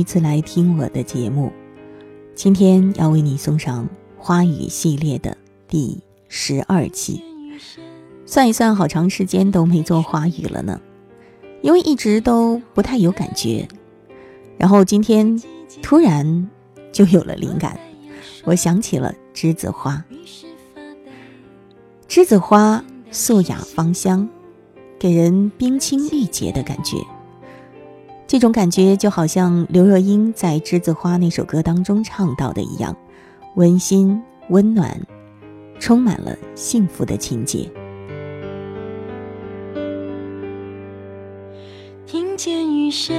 一次来听我的节目，今天要为你送上花语系列的第十二期。算一算，好长时间都没做花语了呢，因为一直都不太有感觉。然后今天突然就有了灵感，我想起了栀子花。栀子花素雅芳香，给人冰清玉洁的感觉。这种感觉就好像刘若英在《栀子花》那首歌当中唱到的一样，温馨温暖，充满了幸福的情节。听见雨声，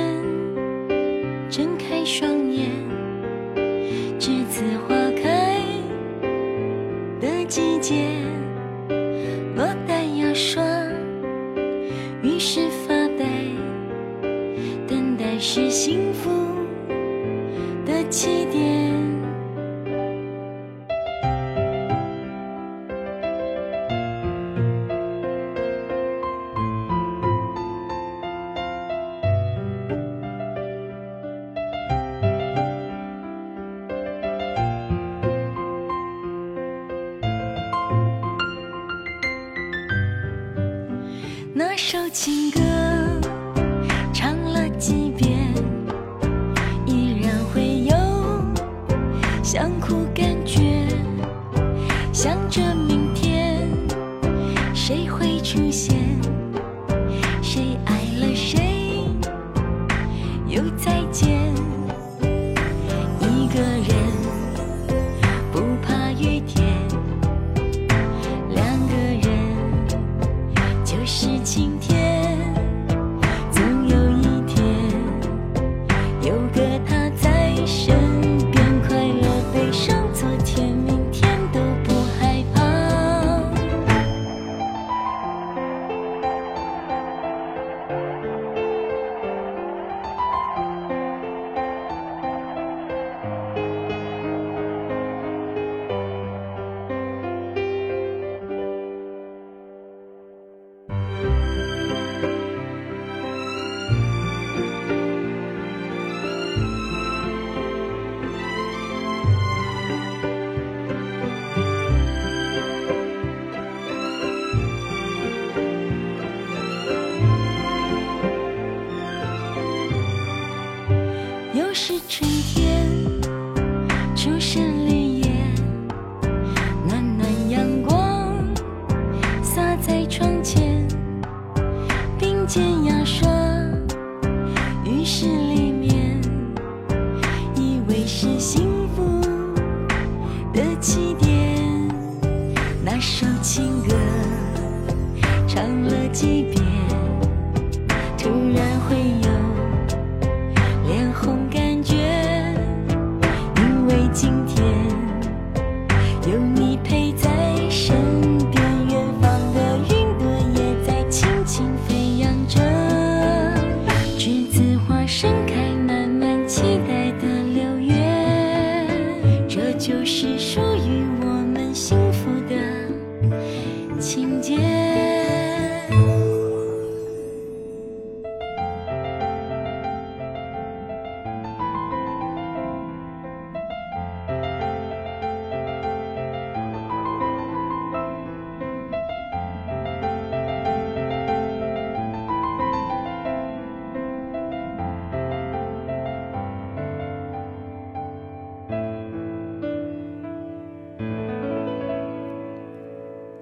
是幸想哭感觉想着明天谁会出现？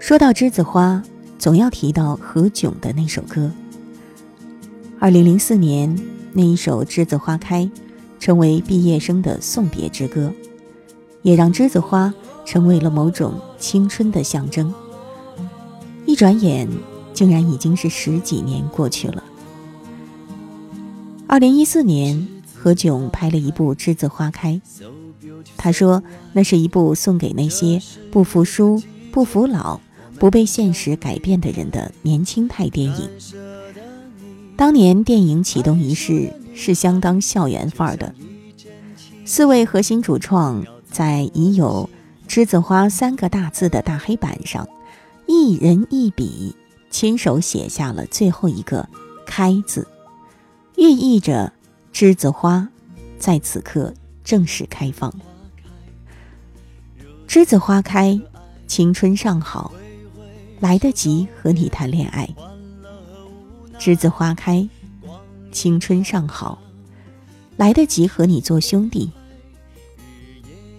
说到栀子花，总要提到何炅的那首歌。二零零四年，那一首《栀子花开》成为毕业生的送别之歌，也让栀子花成为了某种青春的象征。一转眼，竟然已经是十几年过去了。二零一四年，何炅拍了一部《栀子花开》，他说那是一部送给那些不服输、不服老、不被现实改变的人的年轻态电影。当年电影启动仪式是相当校园范儿的，四位核心主创在已有“栀子花”三个大字的大黑板上，一人一笔，亲手写下了最后一个“开”字，寓意着栀子花在此刻正式开放。栀子花开，青春尚好，来得及和你谈恋爱。栀子花开，青春尚好，来得及和你做兄弟。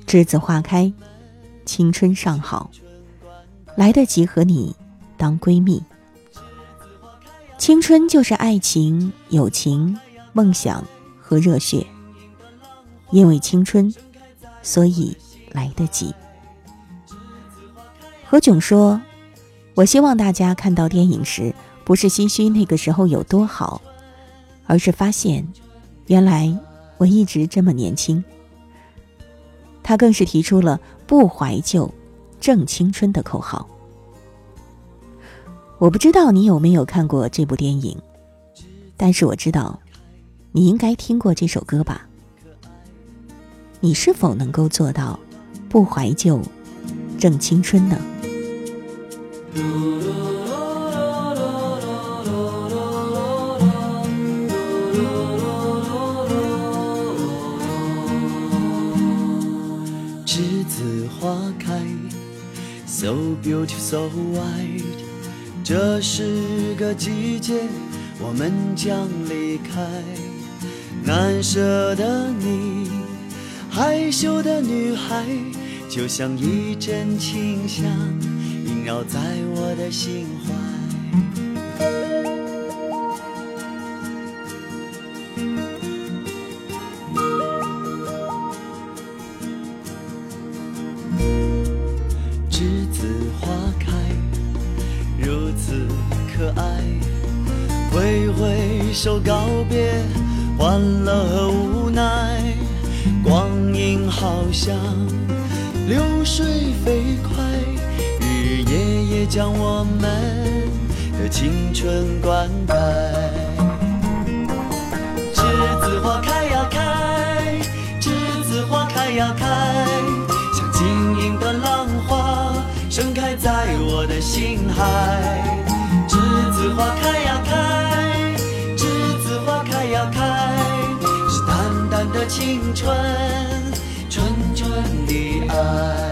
栀子花开，青春尚好，来得及和你当闺蜜。青春就是爱情、友情、梦想和热血。因为青春，所以来得及。何炅说：“我希望大家看到电影时。”不是唏嘘那个时候有多好，而是发现，原来我一直这么年轻。他更是提出了“不怀旧，正青春”的口号。我不知道你有没有看过这部电影，但是我知道，你应该听过这首歌吧？你是否能够做到“不怀旧，正青春”呢栀子花开？So beautiful, so white。这是个季节，我们将离开。难舍的你，害羞的女孩，就像一阵清香，绕在我的心怀。栀子花开，如此可爱，挥挥手告别欢乐和无奈。光阴好像流水飞快。将我们的青春灌溉。栀子花开呀开，栀子花开呀开，像晶莹的浪花盛开在我的心海。栀子花开呀开。栀子花开呀开，是淡淡的青春，纯纯的爱。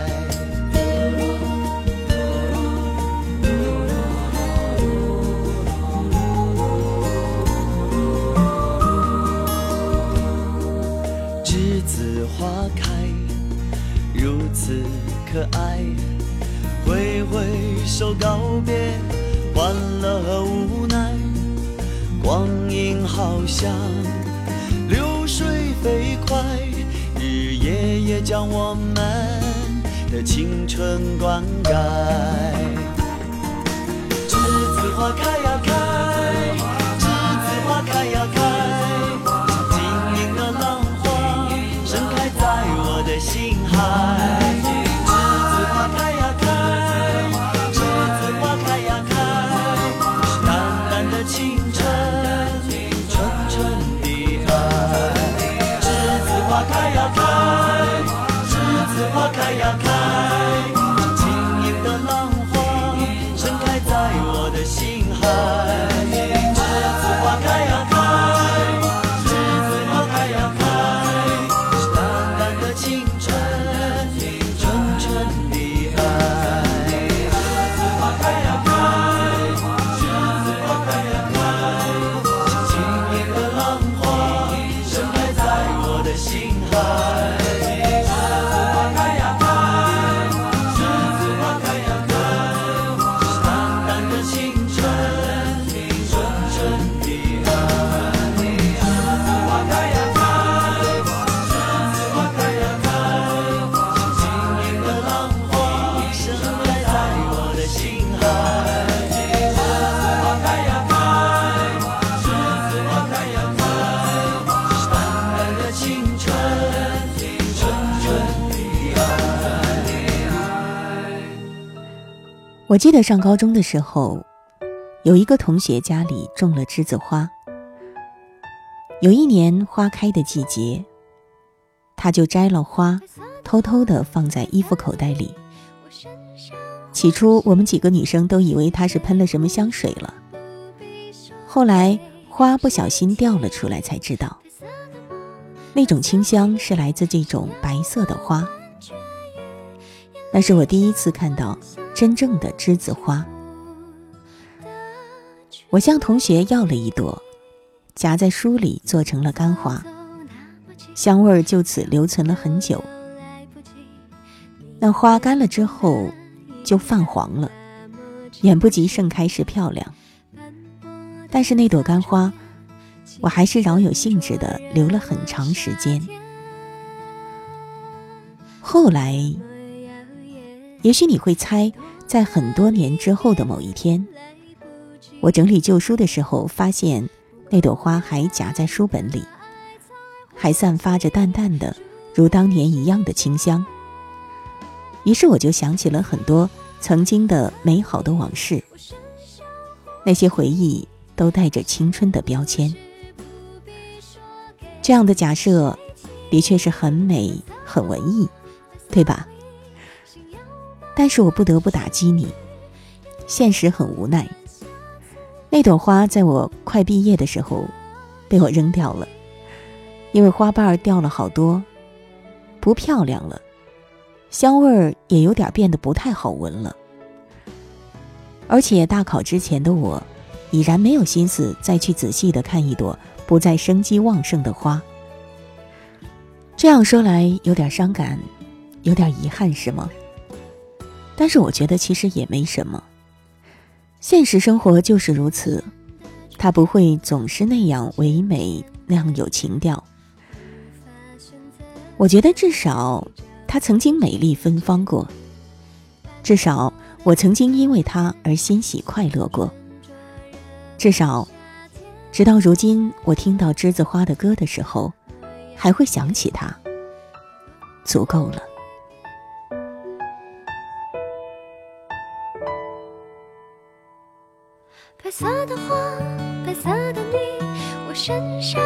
可爱。挥挥手告别，欢乐和无奈。光阴好像流水。飞快，日日夜夜将我们的青春灌溉。栀子花开呀开，我记得上高中的时候，有一个同学家里种了栀子花。有一年花开的季节，他就摘了花，偷偷的放在衣服口袋里。起初，我们几个女生都以为他是喷了什么香水了。后来花不小心掉了出来，才知道，那种清香是来自这种白色的花。那是我第一次看到真正的栀子花。我向同学要了一朵，夹在书里做成了干花，香味儿就此留存了很久。那花干了之后就泛黄了，远不及盛开时漂亮。但是那朵干花，我还是饶有兴致的留了很长时间。后来。也许你会猜，在很多年之后的某一天，我整理旧书的时候，发现那朵花还夹在书本里，还散发着淡淡的、如当年一样的清香。于是我就想起了很多曾经的美好的往事，那些回忆都带着青春的标签。这样的假设，的确是很美、很文艺，对吧？但是我不得不打击你，现实很无奈。那朵花在我快毕业的时候被我扔掉了，因为花瓣掉了好多，不漂亮了，香味儿也有点变得不太好闻了。而且大考之前的我，已然没有心思再去仔细的看一朵不再生机旺盛的花。这样说来有点伤感，有点遗憾，是吗？但是我觉得其实也没什么，现实生活就是如此，它不会总是那样唯美，那样有情调。我觉得至少它曾经美丽芬芳过，至少我曾经因为它而欣喜快乐过，至少直到如今我听到栀子花的歌的时候，还会想起它，足够了。白色的花，白色的你，我身上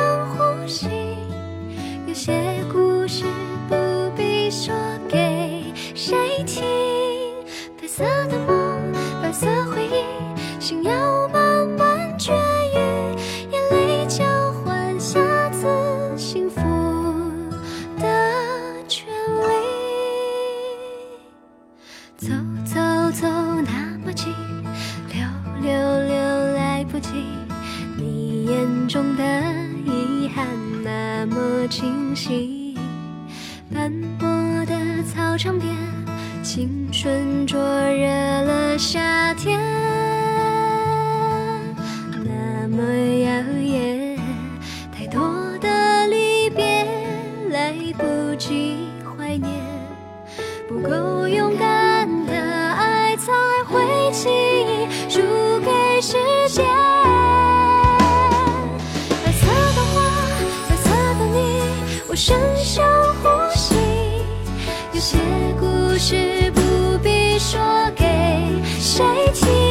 事不必说给谁听。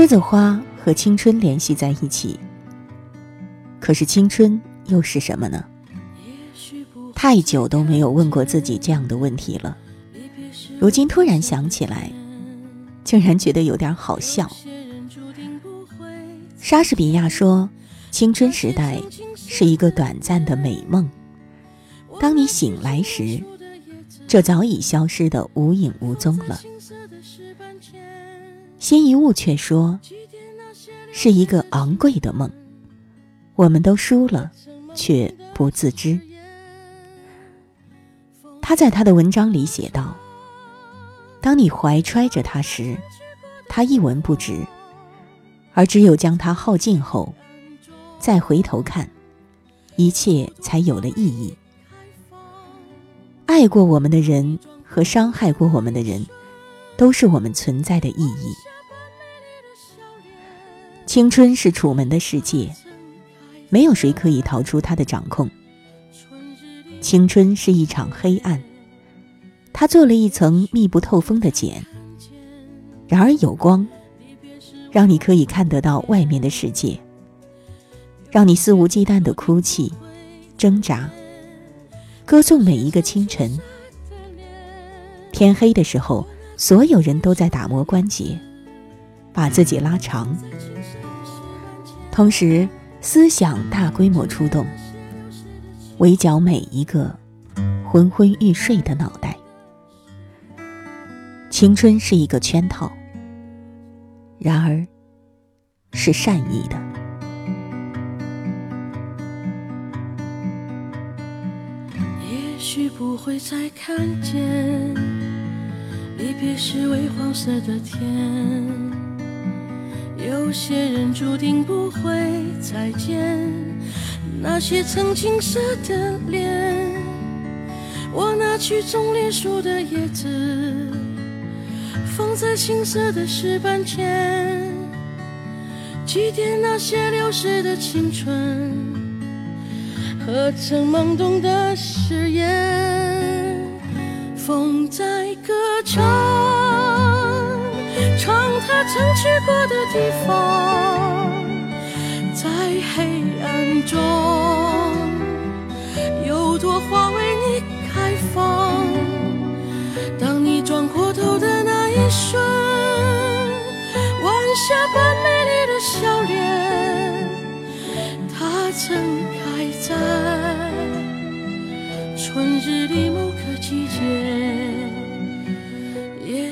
栀子花和青春联系在一起，可是青春又是什么呢？太久都没有问过自己这样的问题了，如今突然想起来，竟然觉得有点好笑。莎士比亚说：“青春时代是一个短暂的美梦，当你醒来时，这早已消失的无影无踪了。”辛夷坞却说：“是一个昂贵的梦，我们都输了，却不自知。”他在他的文章里写道：“当你怀揣着它时，它一文不值；而只有将它耗尽后，再回头看，一切才有了意义。爱过我们的人和伤害过我们的人，都是我们存在的意义。”青春是楚门的世界，没有谁可以逃出他的掌控。青春是一场黑暗，他做了一层密不透风的茧。然而有光，让你可以看得到外面的世界，让你肆无忌惮的哭泣、挣扎，歌颂每一个清晨。天黑的时候，所有人都在打磨关节，把自己拉长。同时，思想大规模出动，围剿每一个昏昏欲睡的脑袋。青春是一个圈套，然而是善意的。也许不会再看见，离别时微黄色的天。有些人注定不会再见，那些曾青涩的脸。我拿去种莲树的叶子，放在青涩的石板前，祭奠那些流逝的青春，和曾懵懂的誓言。风在歌唱。唱他曾去过的地方，在黑暗中，有朵花为你开放。当你转过头的那一瞬，晚霞般美丽的笑脸，它曾开在春日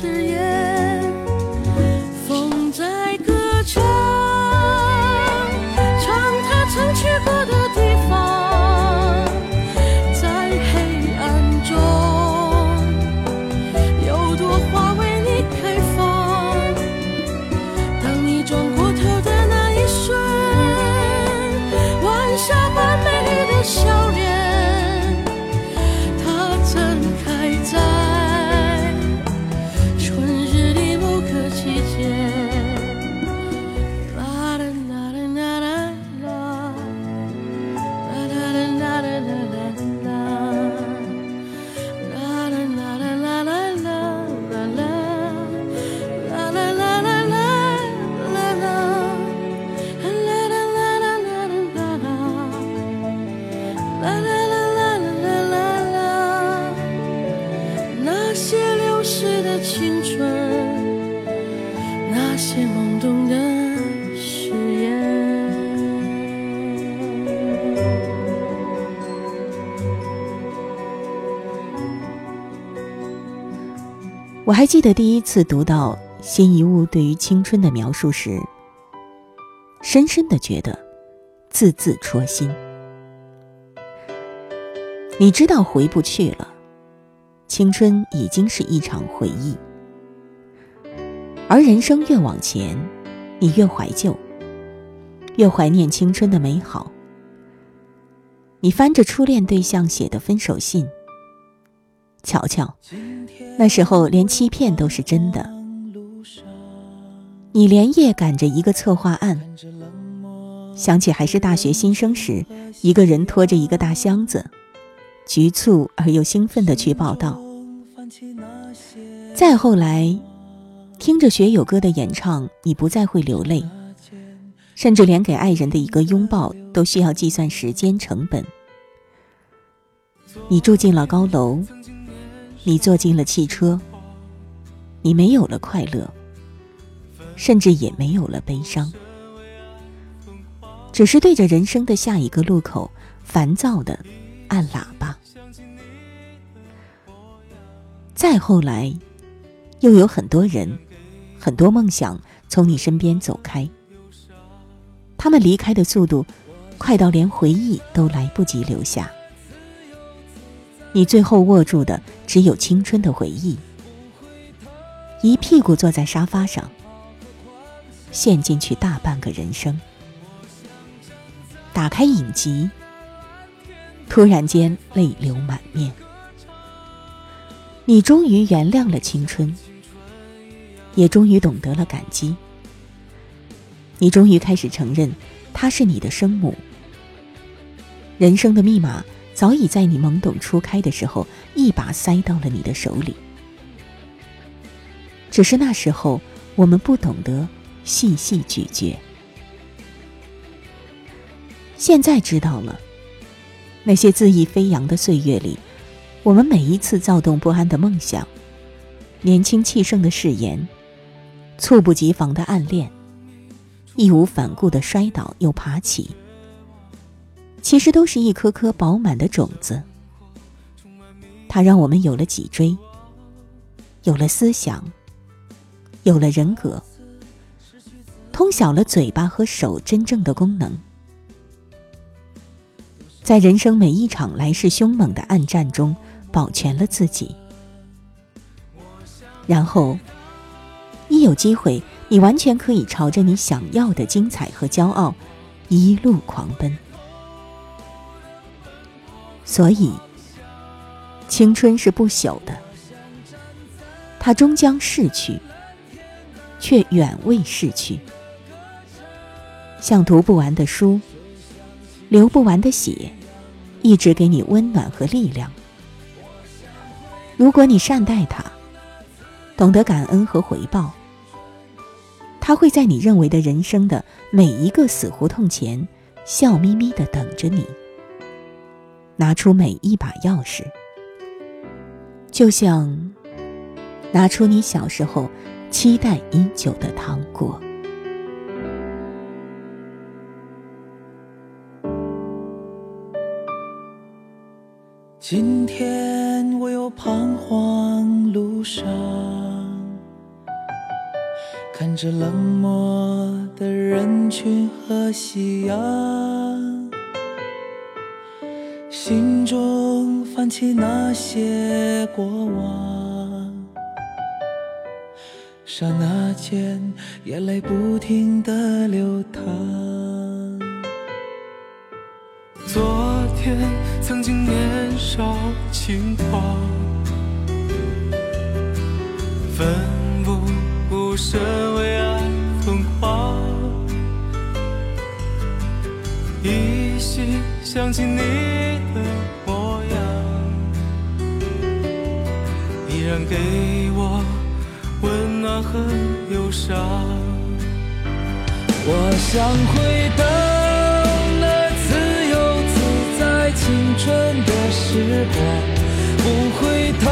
誓言，我还记得第一次读到辛夷坞对于青春的描述时，深深的觉得字字戳心。你知道回不去了，青春已经是一场回忆，而人生越往前，你越怀旧，越怀念青春的美好。你翻着初恋对象写的分手信，瞧瞧，那时候连欺骗都是真的。你连夜赶着一个策划案，想起还是大学新生时，一个人拖着一个大箱子。局促而又兴奋地去报道。再后来，听着学友哥的演唱，你不再会流泪，甚至连给爱人的一个拥抱都需要计算时间成本。你住进了高楼，你坐进了汽车，你没有了快乐，甚至也没有了悲伤，只是对着人生的下一个路口，烦躁的按喇叭。再后来，又有很多人、很多梦想从你身边走开。他们离开的速度，快到连回忆都来不及留下。你最后握住的只有青春的回忆，一屁股坐在沙发上，陷进去大半个人生。打开影集，突然间泪流满面。你终于原谅了青春，也终于懂得了感激。你终于开始承认，她是你的生母。人生的密码早已在你懵懂初开的时候，一把塞到了你的手里。只是那时候我们不懂得细细咀嚼，现在知道了，那些恣意飞扬的岁月里。我们每一次躁动不安的梦想，年轻气盛的誓言，猝不及防的暗恋，义无反顾的摔倒又爬起，其实都是一颗颗饱满的种子。它让我们有了脊椎，有了思想，有了人格，通晓了嘴巴和手真正的功能。在人生每一场来势凶猛的暗战中。保全了自己，然后一有机会，你完全可以朝着你想要的精彩和骄傲一路狂奔。所以，青春是不朽的，它终将逝去，却远未逝去，像读不完的书，流不完的血，一直给你温暖和力量。如果你善待他，懂得感恩和回报，他会在你认为的人生的每一个死胡同前，笑眯眯的等着你。拿出每一把钥匙，就像拿出你小时候期待已久的糖果。今天我又彷徨路上，看着冷漠的人群和夕阳，中泛起那些过往，刹那间眼泪不停的流淌。昨天曾经年少轻狂，奋不顾身为爱疯狂，依稀想起你的给我温暖和忧伤。我想回到那自由自在。青春的时光，不回头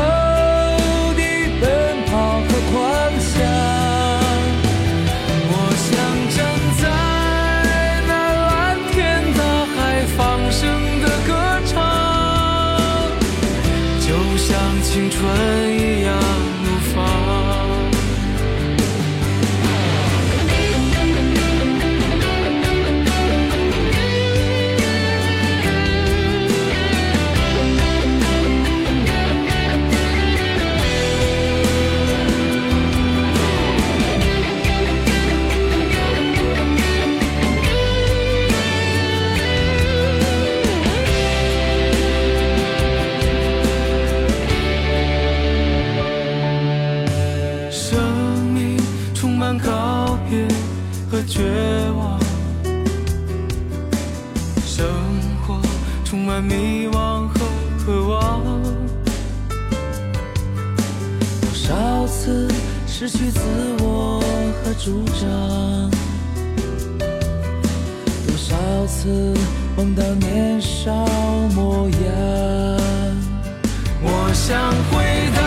失去自我和主张，多少次梦到年少模样。我想回到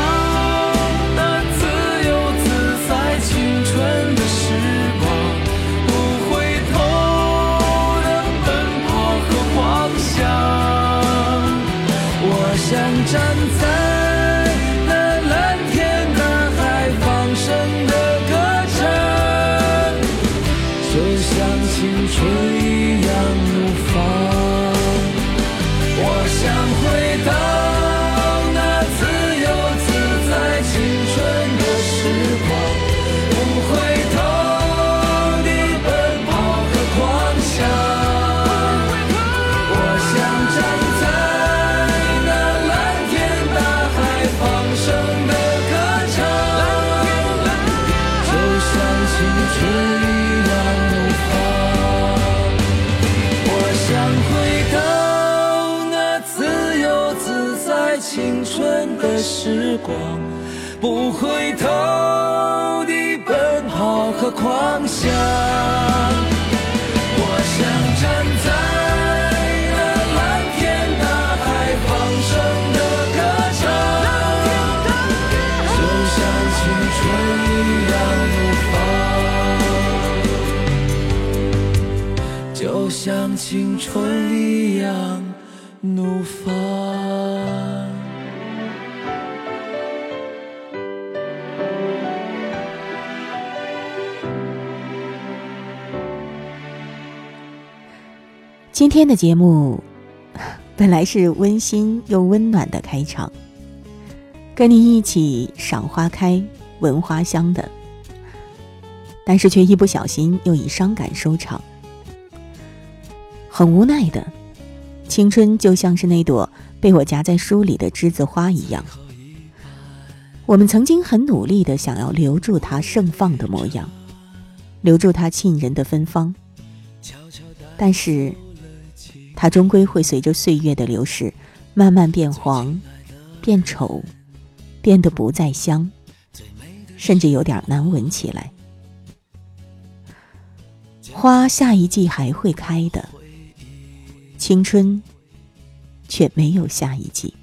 时光，不回头的奔跑和狂想。今天的节目 本来是温馨又温暖的开场，跟你一起赏花开、闻花香的，但是却一不小心又以伤感收场。很无奈的，青春就像是那朵被我夹在书里的栀子花一样，我们曾经很努力的想要留住它盛放的模样，留住它沁人的芬芳，但是。它终归会随着岁月的流逝，慢慢变黄、变丑，变得不再香，甚至有点难闻起来。花下一季还会开的，青春却没有下一季。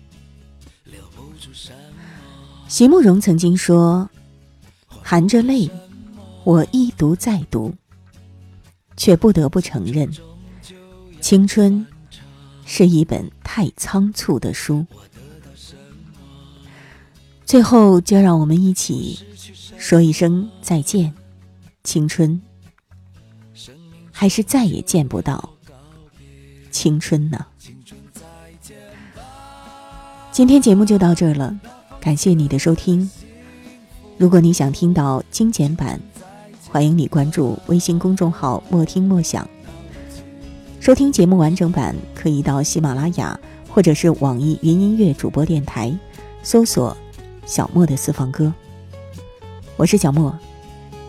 席慕容曾经说：“含着泪，我一读再读，却不得不承认。”青春是一本太仓促的书。最后，就让我们一起说一声再见，青春。还是再也见不到青春呢？今天节目就到这儿了，感谢你的收听。如果你想听到精简版，欢迎你关注微信公众号“莫听莫想”。收听节目完整版，可以到喜马拉雅或者是网易云音乐主播电台搜索“小莫的私房歌”。我是小莫，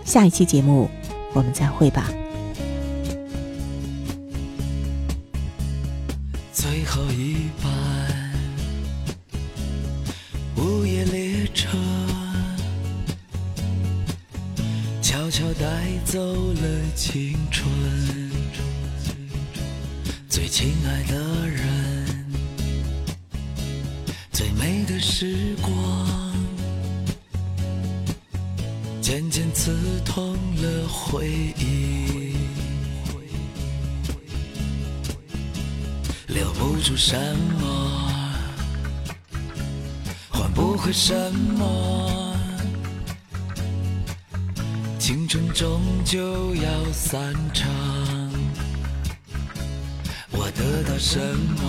下一期节目我们再会吧。最后一班午夜列车，悄悄带走了青春。亲爱的人，最美的时光，渐渐刺痛了回忆，留不住什么，换不回什么，青春终究要散场。得到什么？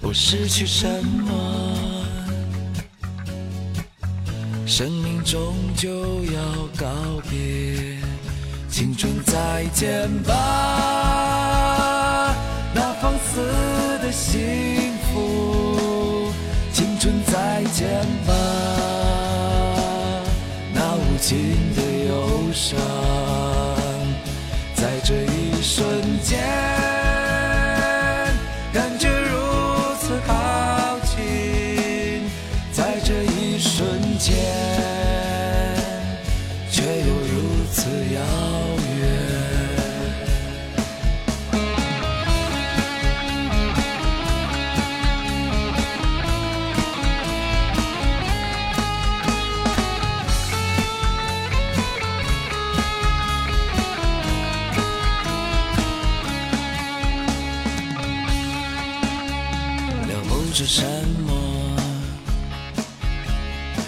我失去什么？生命终究要告别，青春再见吧，那放肆的幸福。青春再见吧，那无尽的忧。伤，在这一瞬间，了不知什么，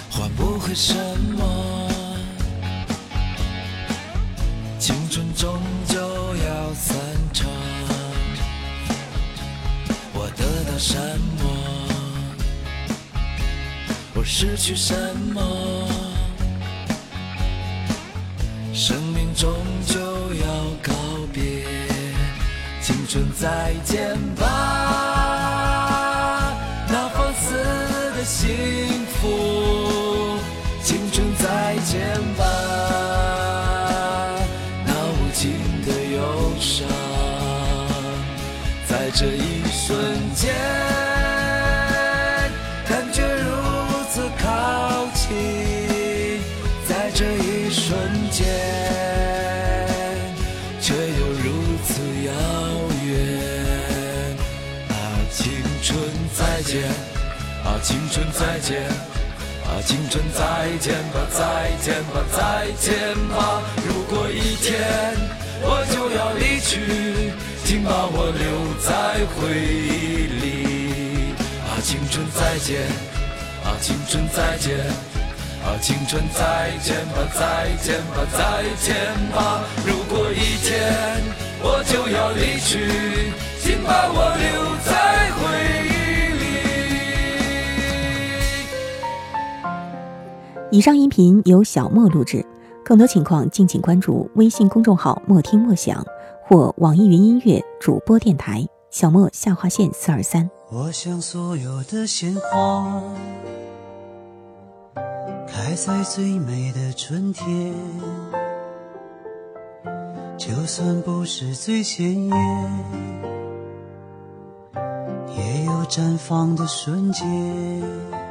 换不回什么，青春终究要散场。我得到什么，我失去什么，生命终究要告别。青春再见吧，青春再见，啊，青春再见，啊，青春再见吧，再见吧，再见吧。如果一天我就要离去，请把我留在回忆里。啊，青春再见，啊，青春再见。啊，青春再见吧，再见吧，再见吧！如果一天我就要离去，请把我留在回忆里。以上音频由小莫录制，更多情况敬请关注微信公众号“莫听莫想”或网易云音乐主播电台小莫下划线四二三。我想所有的鲜花开在最美的春天，就算不是最鲜艳，也有绽放的瞬间。